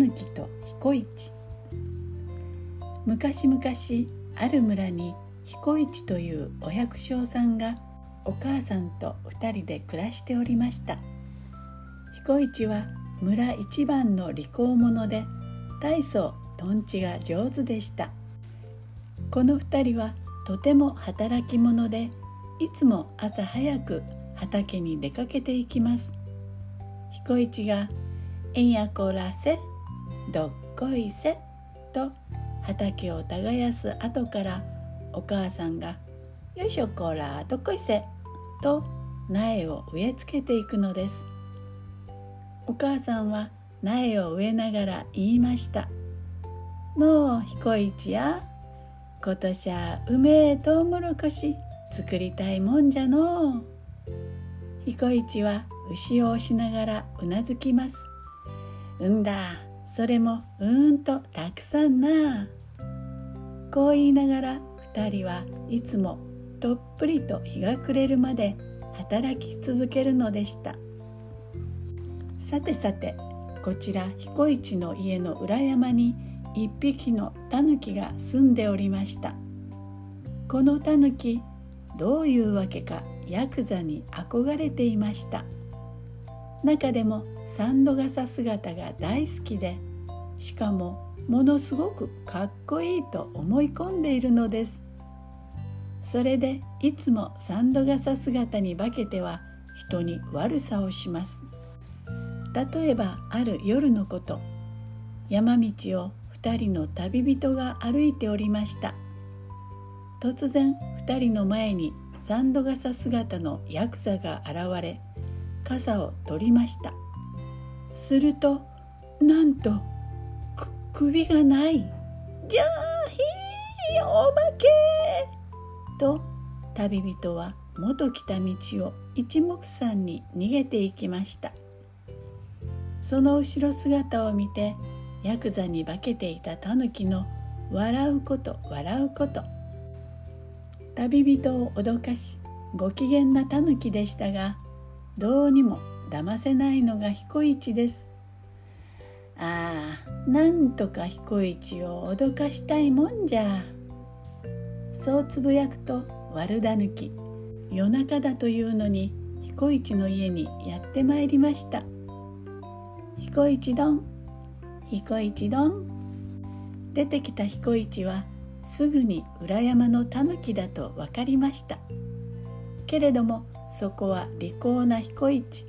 ぬきと彦一昔々ある村に彦一というお百姓さんがお母さんと2人で暮らしておりました。彦一は村一番の利口者で大層とんちが上手でした。この2人はとても働き者でいつも朝早く畑に出かけていきます。彦一が「えんやこらせどっこいせ」と畑を耕す後からお母さんが「よいしょこらどっこいせ」と苗を植え付けていくのですお母さんは苗を植えながら言いました「のう彦一や今年はうめえとうもろこし作りたいもんじゃのう。彦一は牛を押しながらうなずきます。うんだ、それもうーんとたくさんな。こう言いながら二人はいつもとっぷりと日が暮れるまで働き続けるのでした。さてさて、こちら彦一の家の裏山に一匹のタヌキが住んでおりましたこのタヌキどういうわけかヤクザに憧れていました中でもサンド傘姿が大好きでしかもものすごくかっこいいと思い込んでいるのです。それでいつもサンド傘姿に化けては人に悪さをします。例えばある夜のこと。山道を2人の旅人が歩いておりました。突然2人の前にサンド傘姿のヤクザが現れ傘を取りました。するとなんとく首がない。ギャーヒーお化け。と旅人は元来た道を一目散に逃げていきました。その後ろ姿を見てヤクザに化けていたタヌキの笑うこと笑うこと。旅人を脅かしご機嫌なタヌキでしたがどうにも騙せないのが彦一です。ああなんとか彦一を脅かしたいもんじゃ。そうつぶやくと悪だぬき。夜中だというのに彦一の家にやってまいりました。彦一丼。彦一丼。出てきた彦一はすぐに裏山のタヌキだと分かりました。けれどもそこは利口な彦一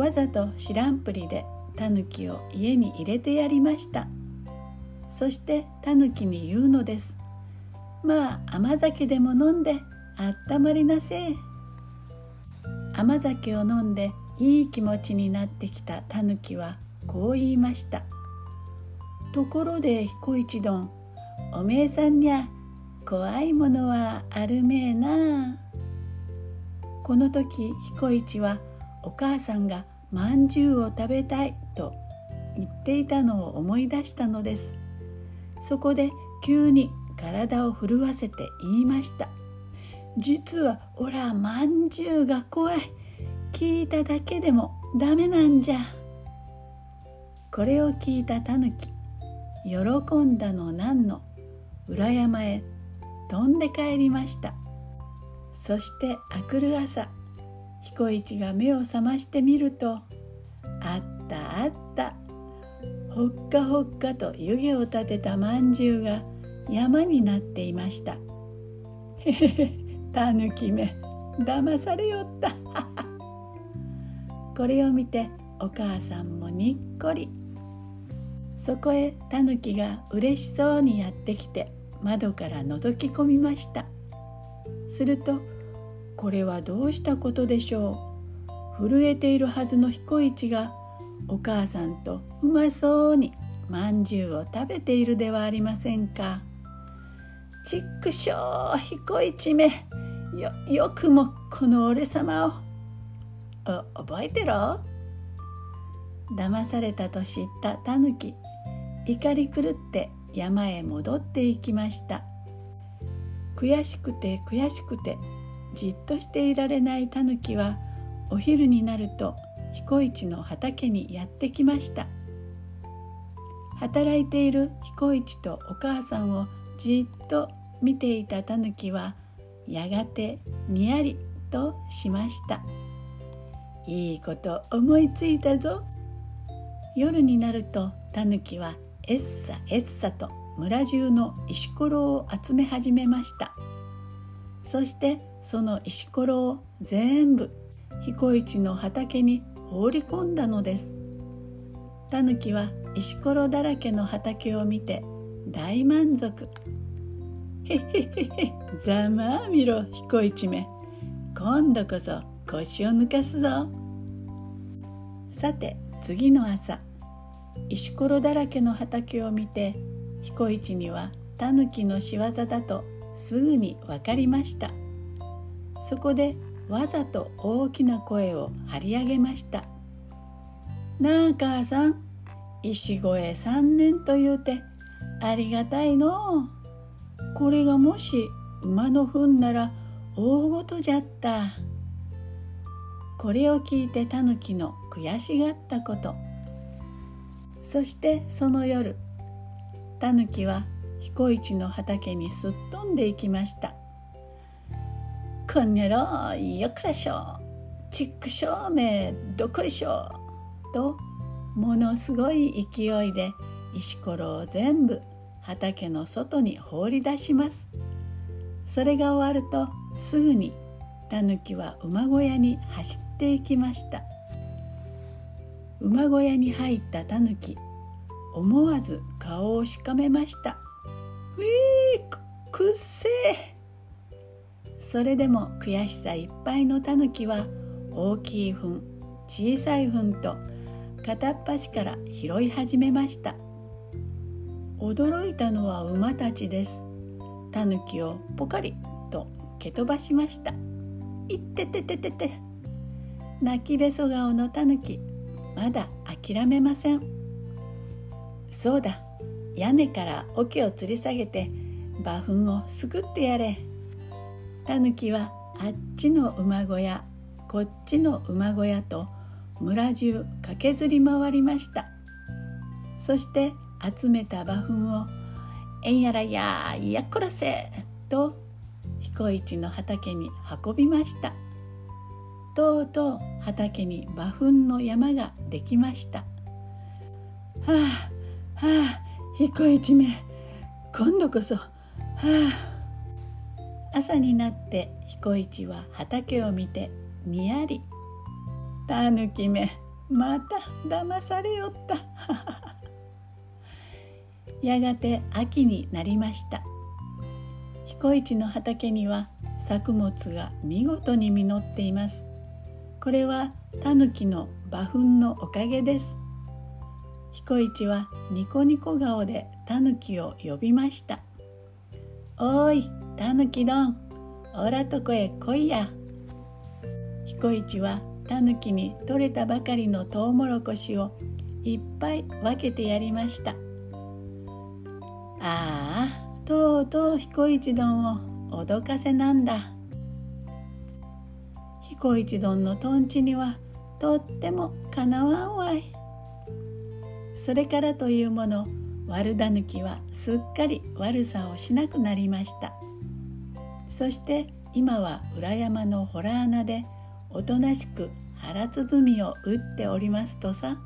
わざと知らんぷりでタヌキを家に入れてやりました。そしてタヌキに言うのです。まあ甘酒でも飲んであったまりなせ甘酒を飲んでいい気持ちになってきたタヌキはこう言いました。ところで彦一丼おめえさんにゃ怖いものはあるめえな。この時彦一はお母さんがまんじゅうを食べたいと言っていたのを思い出したのです。そこで急に体を震わせて言いました。実はおらまんじゅうが怖い。聞いただけでもダメなんじゃ。これを聞いたタヌキ喜んだのなんの裏山へ飛んで帰りました。そしてあくる朝彦一が目を覚ましてみるとあったあった。ほっかほっかと湯気を立てたまんじゅうが山になっていました。へへへたぬきめ騙されよった。これを見てお母さんもにっこり。そこへタヌキが嬉しそうにやってきて窓から覗き込みました。するとこれはどうしたことでしょう？震えているはずの彦一がお母さんとうまそうにまんじゅうを食べているではありませんか？ちっくしょう彦一めよよくもこの俺様を。お覚えてろ？騙されたと知ったタヌキ怒り狂って山へ戻っていきました。悔しくて悔しくてじっとしていられないタヌキはお昼になると彦一の畑にやってきました。働いている彦一とお母さんをじっと見ていたタヌキはやがてにやりとしました。いいこと思いついたぞ。夜になるとタヌキはえっさえっさと村中の石ころを集め始めました。そしてその石ころを全部彦一の畑に放り込んだのです。タヌキは石ころだらけの畑を見て大満足。へへへへざまあみろ彦一め。今度こそ腰を抜かすぞ。さて次の朝。石ころだらけの畑を見て彦一にはタヌキの仕業だとすぐに分かりました。そこでわざと大きな声を張り上げました「なあ母さん石越え三年と言うてありがたいの。これがもし馬の糞なら大ごとじゃった」これを聞いてタヌキの悔しがったこと。そしてその夜タヌキは彦一の畑にすっ飛んでいきました「こんにゃろよっからしょちっくしょうめどこいしょ」とものすごい勢いで石ころを全部畑の外に放り出します。それが終わるとすぐにタヌキは馬小屋に走っていきました。馬小屋に入ったタヌキ思わず顔をしかめました「うぃーくくっせえ!」それでも悔しさいっぱいのタヌキは大きい糞小さい糞と片っ端から拾い始めました。驚いたのは馬たちです。タヌキをポカリと蹴飛ばしました。いっててててて。泣きべそ顔のタヌキまだ諦めません。そうだ。屋根から桶を吊り下げて馬糞をすくってやれ。タヌキはあっちの馬小屋こっちの馬小屋と村中駆けずり回りました。そして集めた馬糞を「えんやらややっこらせ!」と彦一の畑に運びました。とうとう畑に馬糞の山ができました。はあはあ彦一め今度こそ。はあ。朝になって彦一は畑を見てにやり。たぬきめまた騙されよった。やがて秋になりました。彦一の畑には作物が見事に実っています。これはタヌキの馬糞のおかげです。彦一はニコニコ顔でタヌキを呼びました。おいタヌキどん。おらとこへ来いや。彦一はタヌキに取れたばかりのトウモロコシをいっぱい分けてやりました。ああとうとう彦一丼を脅かせなんだ。彦一丼のとんちにはとってもかなわんわい。それからというもの悪だぬきはすっかり悪さをしなくなりました。そして今は裏山の洞穴でおとなしく腹鼓を打っておりますとさ